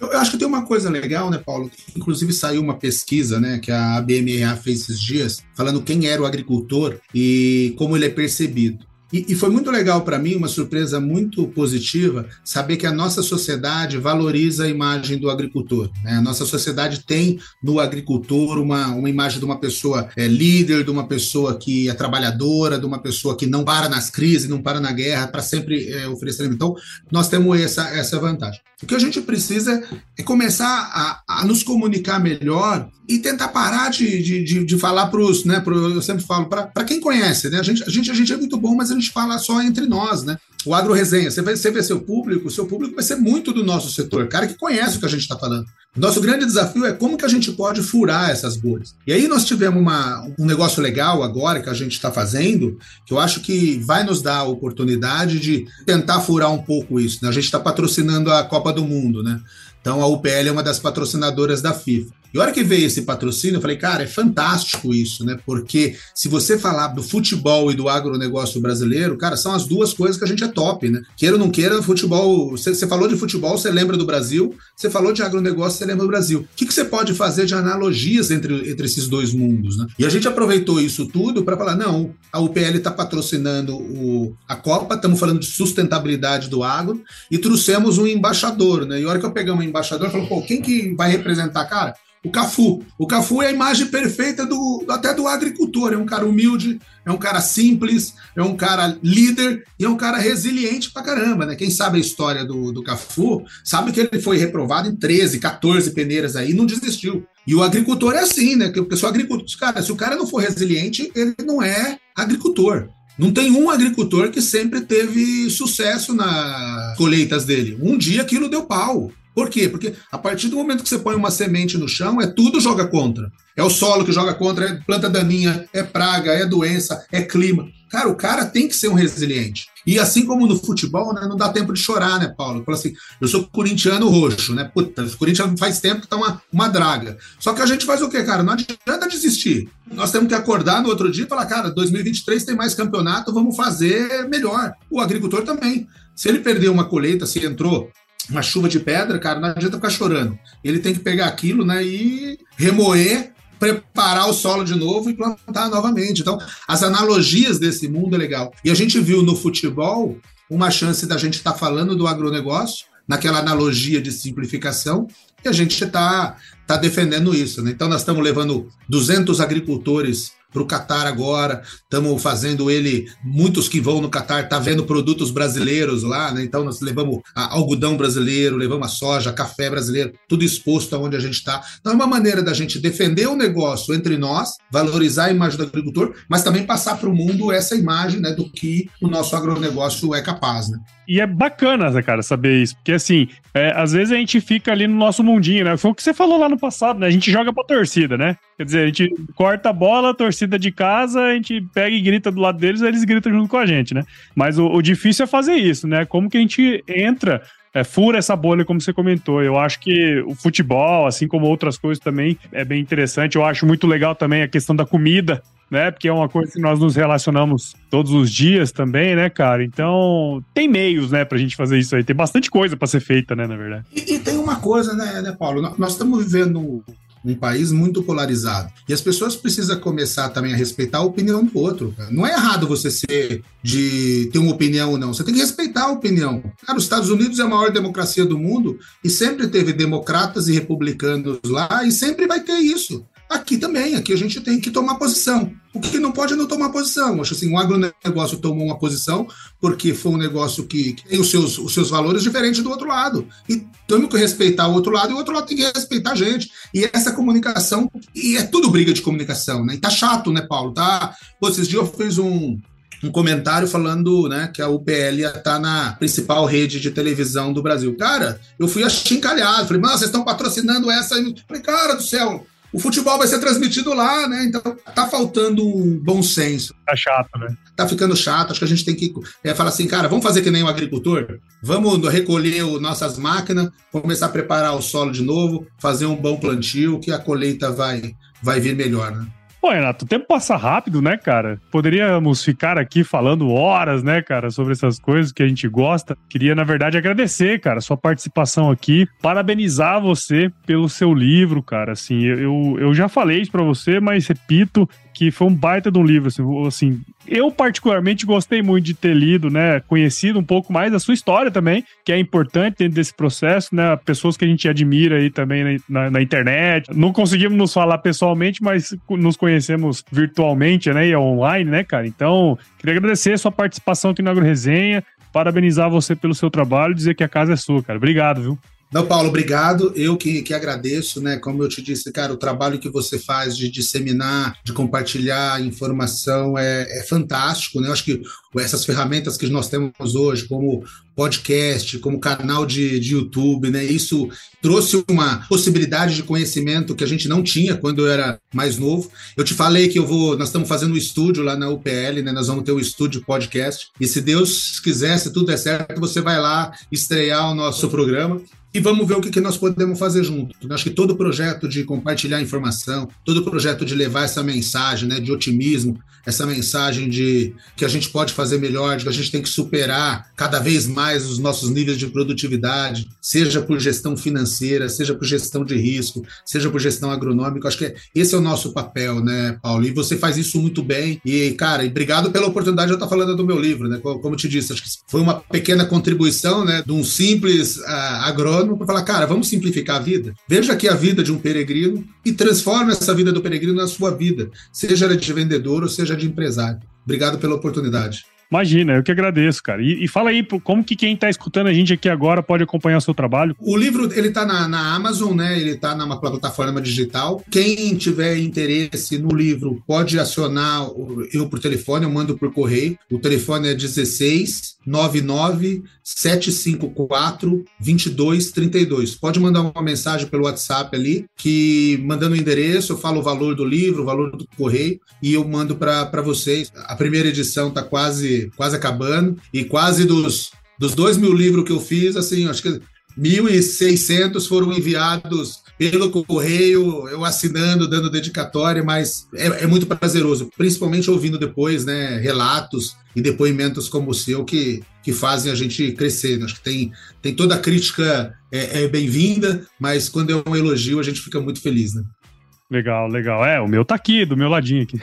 Eu acho que tem uma coisa legal, né, Paulo? Inclusive saiu uma pesquisa, né, que a BMRA fez esses dias, falando quem era o agricultor e como ele é percebido. E, e, foi muito legal para mim, uma surpresa muito positiva, saber que a nossa sociedade valoriza a imagem do agricultor. Né? A nossa sociedade tem no agricultor uma, uma imagem de uma pessoa é, líder, de uma pessoa que é trabalhadora, de uma pessoa que não para nas crises, não para na guerra, para sempre é, oferecer. Então, nós temos essa, essa vantagem. O que a gente precisa é começar a, a nos comunicar melhor e tentar parar de, de, de, de falar para os, né, eu sempre falo, para quem conhece, né, a gente, a, gente, a gente é muito bom, mas a fala só entre nós, né, o Agro Resenha, você vai, vê seu público, o seu público vai ser muito do nosso setor, cara que conhece o que a gente está falando. Nosso grande desafio é como que a gente pode furar essas bolhas. E aí nós tivemos uma, um negócio legal agora que a gente está fazendo, que eu acho que vai nos dar a oportunidade de tentar furar um pouco isso. Né? A gente está patrocinando a Copa do Mundo, né? Então a UPL é uma das patrocinadoras da FIFA. E a hora que veio esse patrocínio, eu falei, cara, é fantástico isso, né? Porque se você falar do futebol e do agronegócio brasileiro, cara, são as duas coisas que a gente é top, né? Queira ou não queira, futebol. Você, falou de futebol, você lembra do Brasil. Você falou de agronegócio, você lembra do Brasil. O que, você pode fazer de analogias entre, entre esses dois mundos, né? E a gente aproveitou isso tudo para falar: não, a UPL está patrocinando o, a Copa, estamos falando de sustentabilidade do agro, e trouxemos um embaixador, né? E a hora que eu peguei um embaixador, falei, pô, quem que vai representar, cara? O Cafu. O Cafu é a imagem perfeita do até do agricultor. É um cara humilde, é um cara simples, é um cara líder e é um cara resiliente pra caramba, né? Quem sabe a história do, do Cafu sabe que ele foi reprovado em 13, 14 peneiras aí e não desistiu. E o agricultor é assim, né? Que o pessoal agricultor, cara, se o cara não for resiliente, ele não é agricultor. Não tem um agricultor que sempre teve sucesso nas colheitas dele. Um dia aquilo deu pau. Por quê? Porque a partir do momento que você põe uma semente no chão, é tudo joga contra. É o solo que joga contra, é planta daninha, é praga, é doença, é clima. Cara, o cara tem que ser um resiliente. E assim como no futebol, né, não dá tempo de chorar, né, Paulo? Fala assim, eu sou corintiano roxo, né? Puta, o Corinthians faz tempo que tá uma, uma draga. Só que a gente faz o quê, cara? Não adianta desistir. Nós temos que acordar no outro dia e falar, cara, 2023 tem mais campeonato, vamos fazer melhor. O agricultor também. Se ele perdeu uma colheita, se entrou uma chuva de pedra, cara, não adianta ficar chorando. Ele tem que pegar aquilo, né, e remoer, preparar o solo de novo e plantar novamente. Então, as analogias desse mundo é legal. E a gente viu no futebol uma chance da gente estar tá falando do agronegócio, naquela analogia de simplificação, e a gente está tá defendendo isso. Né? Então, nós estamos levando 200 agricultores para o Catar agora. Estamos fazendo ele, muitos que vão no Catar, tá vendo produtos brasileiros lá, né? Então nós levamos algodão brasileiro, levamos a soja, café brasileiro, tudo exposto aonde a gente está. Então é uma maneira da gente defender o negócio entre nós, valorizar a imagem do agricultor, mas também passar para o mundo essa imagem né, do que o nosso agronegócio é capaz, né? E é bacana, né, cara, saber isso, porque assim, é, às vezes a gente fica ali no nosso mundinho, né? Foi o que você falou lá no passado, né? A gente joga pra torcida, né? Quer dizer, a gente corta a bola, a torcida de casa, a gente pega e grita do lado deles, eles gritam junto com a gente, né? Mas o, o difícil é fazer isso, né? Como que a gente entra é, fura essa bolha, como você comentou. Eu acho que o futebol, assim como outras coisas também, é bem interessante. Eu acho muito legal também a questão da comida, né? Porque é uma coisa que nós nos relacionamos todos os dias também, né, cara? Então, tem meios, né, pra gente fazer isso aí. Tem bastante coisa para ser feita, né, na verdade. E, e, tem uma coisa, né, né Paulo? Nós estamos vivendo um país muito polarizado. E as pessoas precisam começar também a respeitar a opinião do outro. Não é errado você ser de ter uma opinião ou não. Você tem que respeitar a opinião. Cara, os Estados Unidos é a maior democracia do mundo e sempre teve democratas e republicanos lá e sempre vai ter isso. Aqui também, aqui a gente tem que tomar posição. O que não pode é não tomar posição. Acho assim, o agronegócio tomou uma posição porque foi um negócio que, que, tem os seus, os seus valores diferentes do outro lado. E temos que respeitar o outro lado e o outro lado tem que respeitar a gente. E essa comunicação, e é tudo briga de comunicação, né? E tá chato, né, Paulo? Tá? Pô, esses dias eu fiz um, um comentário falando né, que a UPL ia estar tá na principal rede de televisão do Brasil. Cara, eu fui achincalhado. Falei, mano, vocês estão patrocinando essa. Falei, cara do céu, o futebol vai ser transmitido lá, né? Então tá faltando um bom senso. Tá chato, né? Tá ficando chato. Acho que a gente tem que é, falar assim, cara, vamos fazer que nem o um agricultor? Vamos recolher o, nossas máquinas, começar a preparar o solo de novo, fazer um bom plantio, que a colheita vai, vai vir melhor, né? Pô, Renato, o tempo passa rápido, né, cara? Poderíamos ficar aqui falando horas, né, cara, sobre essas coisas que a gente gosta. Queria, na verdade, agradecer, cara, sua participação aqui, parabenizar você pelo seu livro, cara. Assim, eu, eu já falei isso pra você, mas repito, que foi um baita de um livro, assim, assim, eu particularmente gostei muito de ter lido, né, conhecido um pouco mais da sua história também, que é importante dentro desse processo, né, pessoas que a gente admira aí também na, na, na internet, não conseguimos nos falar pessoalmente, mas nos conhecemos virtualmente, né, e online, né, cara, então, queria agradecer a sua participação aqui na AgroResenha, parabenizar você pelo seu trabalho, dizer que a casa é sua, cara, obrigado, viu? Não, Paulo, obrigado. Eu que, que agradeço, né? Como eu te disse, cara, o trabalho que você faz de disseminar, de compartilhar informação é, é fantástico, né? Eu acho que essas ferramentas que nós temos hoje, como podcast, como canal de, de YouTube, né? Isso trouxe uma possibilidade de conhecimento que a gente não tinha quando eu era mais novo. Eu te falei que eu vou, nós estamos fazendo um estúdio lá na UPL, né? Nós vamos ter um estúdio podcast. E se Deus quiser, se tudo der certo, você vai lá estrear o nosso programa e vamos ver o que, que nós podemos fazer junto. Eu acho que todo projeto de compartilhar informação, todo projeto de levar essa mensagem né, de otimismo, essa mensagem de que a gente pode fazer melhor, de que a gente tem que superar cada vez mais os nossos níveis de produtividade, seja por gestão financeira, seja por gestão de risco, seja por gestão agronômica. Acho que esse é o nosso papel, né, Paulo? E você faz isso muito bem. E, cara, obrigado pela oportunidade de eu estar falando do meu livro, né? Como eu te disse, acho que foi uma pequena contribuição, né, de um simples uh, agrônomo para falar, cara, vamos simplificar a vida. Veja aqui a vida de um peregrino e transforme essa vida do peregrino na sua vida, seja de vendedor ou seja de empresário. Obrigado pela oportunidade. Imagina, eu que agradeço, cara. E, e, fala aí, como que quem está escutando a gente aqui agora pode acompanhar o seu trabalho? O livro, ele está na, na, Amazon, né? Ele está numa plataforma digital. Quem tiver interesse no livro pode acionar eu por telefone, eu mando por correio. O telefone é 16 99 754 2232. Pode mandar uma mensagem pelo WhatsApp ali, que mandando o endereço, eu falo o valor do livro, o valor do correio, e eu mando para vocês. A primeira edição está quase, quase acabando, e quase dos, dos dois mil livros que eu fiz, assim, acho que 1.600 foram enviados pelo correio, eu assinando, dando dedicatória, mas é, é, muito prazeroso, principalmente ouvindo depois, né, relatos e depoimentos como o seu que, que fazem a gente crescer. Né? Acho que tem, tem toda a crítica é, é bem-vinda, mas quando é um elogio a gente fica muito feliz, né? Legal, legal. É, o meu tá aqui, do meu ladinho aqui.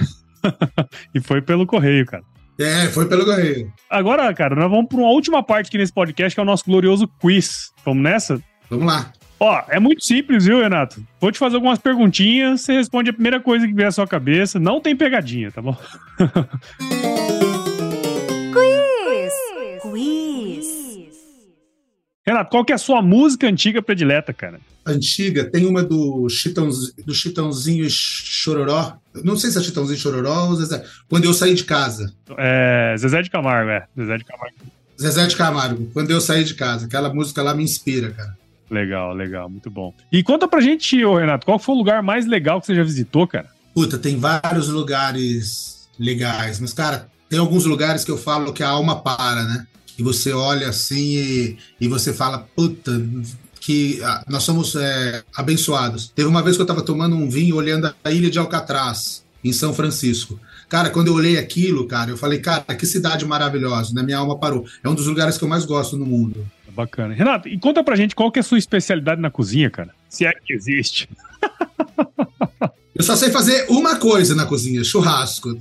*laughs* e foi pelo correio, cara. É, foi pelo correio. Agora, cara, nós vamos para uma última parte aqui nesse podcast, que é o nosso glorioso quiz. Vamos nessa? Vamos lá. Ó, é muito simples, viu, Renato? Vou te fazer algumas perguntinhas, você responde a primeira coisa que vier à sua cabeça. Não tem pegadinha, tá bom? *laughs* Renato, qual que é a sua música antiga predileta, cara? Antiga, tem uma do, Chitãozinho, do Chitãozinho Chororó. Não sei se é Chitãozinho Chororó ou Zezé. Quando eu saí de casa. É, Zezé de Camargo, é. Zezé de Camargo. Zezé de Camargo, quando eu saí de casa. Aquela música lá me inspira, cara. Legal, legal, muito bom. E conta pra gente, ô Renato, qual foi o lugar mais legal que você já visitou, cara? Puta, tem vários lugares legais, mas, cara, tem alguns lugares que eu falo que a alma para, né? E você olha assim e, e você fala, puta, que ah, nós somos é, abençoados. Teve uma vez que eu estava tomando um vinho olhando a ilha de Alcatraz, em São Francisco. Cara, quando eu olhei aquilo, cara, eu falei, cara, que cidade maravilhosa, né? Minha alma parou. É um dos lugares que eu mais gosto no mundo. Bacana. Renato, e conta pra gente qual que é a sua especialidade na cozinha, cara? Se é que existe. *laughs* eu só sei fazer uma coisa na cozinha, churrasco.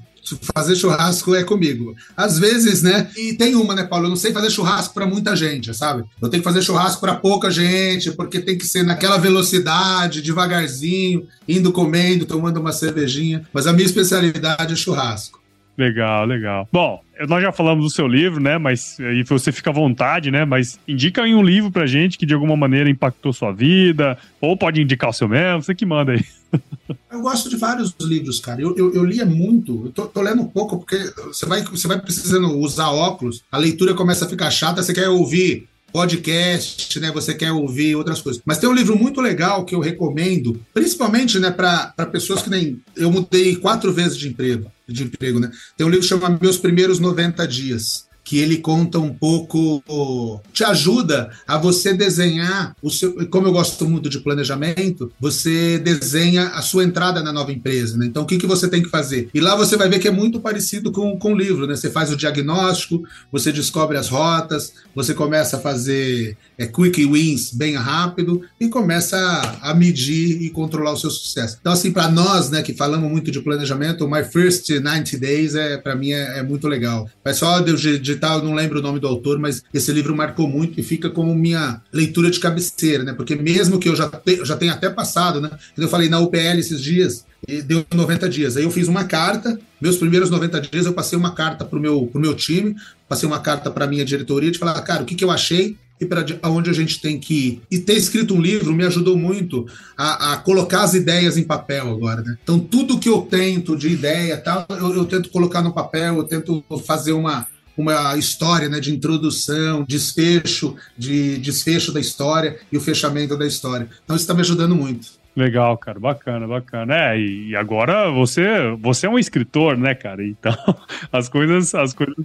Fazer churrasco é comigo. Às vezes, né? E tem uma, né, Paulo? Eu não sei fazer churrasco para muita gente, sabe? Eu tenho que fazer churrasco para pouca gente, porque tem que ser naquela velocidade, devagarzinho, indo comendo, tomando uma cervejinha. Mas a minha especialidade é churrasco. Legal, legal. Bom, nós já falamos do seu livro, né? Mas aí você fica à vontade, né? Mas indica aí um livro pra gente que de alguma maneira impactou sua vida, ou pode indicar o seu mesmo, você que manda aí. *laughs* Eu gosto de vários livros, cara. Eu, eu, eu lia muito, eu tô, tô, lendo um pouco, porque você vai, você vai precisando usar óculos, a leitura começa a ficar chata, você quer ouvir podcast, né? Você quer ouvir outras coisas. Mas tem um livro muito legal que eu recomendo, principalmente, né, para pessoas que nem eu mudei quatro vezes de emprego, de emprego, né? Tem um livro que chama Meus Primeiros 90 Dias. Que ele conta um pouco, te ajuda a você desenhar o seu. Como eu gosto muito de planejamento, você desenha a sua entrada na nova empresa. Né? Então, o que, que você tem que fazer? E lá você vai ver que é muito parecido com, com o livro, né? Você faz o diagnóstico, você descobre as rotas, você começa a fazer é, quick wins bem rápido e começa a, a medir e controlar o seu sucesso. Então, assim, para nós, né, que falamos muito de planejamento, o My First 90 Days, é, para mim, é, é, muito legal. Mas só de eu não lembro o nome do autor, mas esse livro marcou muito e fica como minha leitura de cabeceira, né? Porque mesmo que eu já, te, já tenha até passado, né? Eu falei na UPL esses dias, e deu 90 dias. Aí eu fiz uma carta, meus primeiros 90 dias eu passei uma carta para o meu, pro meu time, passei uma carta para minha diretoria de falar, cara, o que, que eu achei e para onde a gente tem que ir. E ter escrito um livro me ajudou muito a, a colocar as ideias em papel agora. Né? Então, tudo que eu tento de ideia, tal, eu, eu tento colocar no papel, eu tento fazer uma, uma história né, de introdução, desfecho, de desfecho da história e o fechamento da história. Então, isso está me ajudando muito. Legal, cara, bacana, bacana. É, e agora você, você é um escritor, né, cara? Então, *laughs* as coisas, as coisas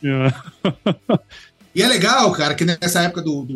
*laughs* E é legal, cara, que nessa época do, do,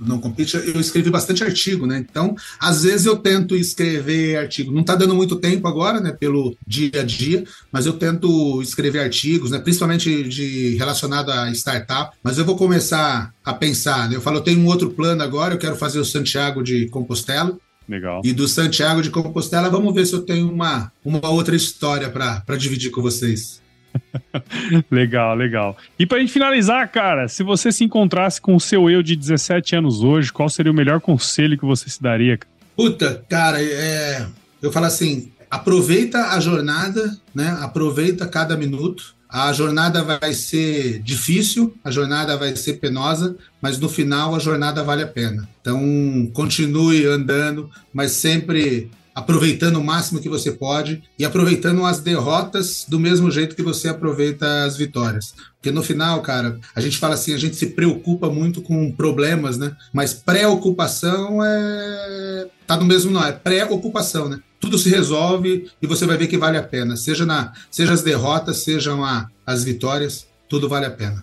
do Não Compete eu escrevi bastante artigo, né? Então, às vezes eu tento escrever artigo. Não tá dando muito tempo agora, né? Pelo dia a dia, mas eu tento escrever artigos, né? Principalmente de relacionado a startup. Mas eu vou começar a pensar, né? Eu falo, eu tenho um outro plano agora, eu quero fazer o Santiago de Compostela. Legal. E do Santiago de Compostela, vamos ver se eu tenho uma, uma outra história para dividir com vocês. *laughs* legal, legal. E pra gente finalizar, cara, se você se encontrasse com o seu eu de 17 anos hoje, qual seria o melhor conselho que você se daria? Puta, cara, é... eu falo assim, aproveita a jornada, né? Aproveita cada minuto. A jornada vai ser difícil, a jornada vai ser penosa, mas no final a jornada vale a pena. Então, continue andando, mas sempre aproveitando o máximo que você pode e aproveitando as derrotas do mesmo jeito que você aproveita as vitórias. Porque no final, cara, a gente fala assim, a gente se preocupa muito com problemas, né? Mas preocupação é tá no mesmo não, é preocupação, né? Tudo se resolve e você vai ver que vale a pena, seja na, seja as derrotas, sejam a, as vitórias, tudo vale a pena.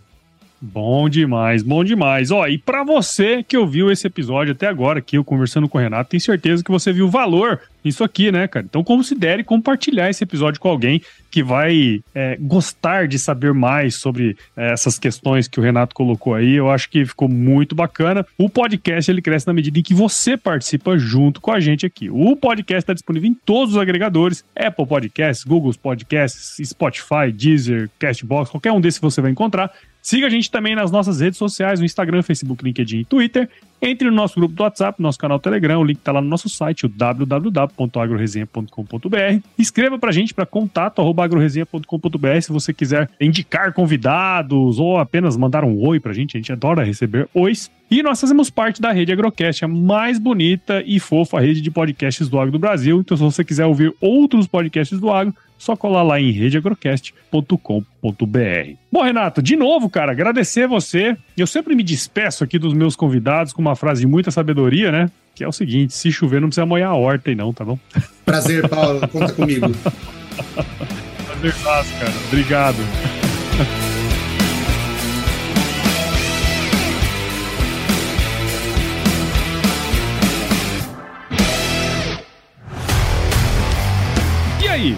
Bom demais, bom demais. Ó, e para você que ouviu esse episódio até agora, aqui eu conversando com o Renato, tenho certeza que você viu valor nisso aqui, né, cara? Então considere compartilhar esse episódio com alguém que vai é, gostar de saber mais sobre é, essas questões que o Renato colocou aí. Eu acho que ficou muito bacana. O podcast ele cresce na medida em que você participa junto com a gente aqui. O podcast está disponível em todos os agregadores: Apple Podcasts, Google Podcasts, Spotify, Deezer, Castbox, qualquer um desses você vai encontrar. Siga a gente também nas nossas redes sociais, no Instagram, Facebook, LinkedIn e Twitter. Entre no nosso grupo do WhatsApp, nosso canal Telegram, o link está lá no nosso site, o www.agroresenha.com.br. Escreva para a gente para contato@agroresenha.com.br se você quiser indicar convidados ou apenas mandar um oi para a gente, a gente adora receber ois. E nós fazemos parte da rede Agrocast, a mais bonita e fofa rede de podcasts do agro do Brasil. Então, se você quiser ouvir outros podcasts do agro, só colar lá em redeagrocast.com.br. Bom, Renato, de novo, cara, agradecer você. Eu sempre me despeço aqui dos meus convidados com uma frase de muita sabedoria, né? Que é o seguinte: se chover, não precisa molhar a horta aí, não, tá bom? *laughs* Prazer, Paulo. Conta comigo. Prazer, cara. Obrigado. E aí?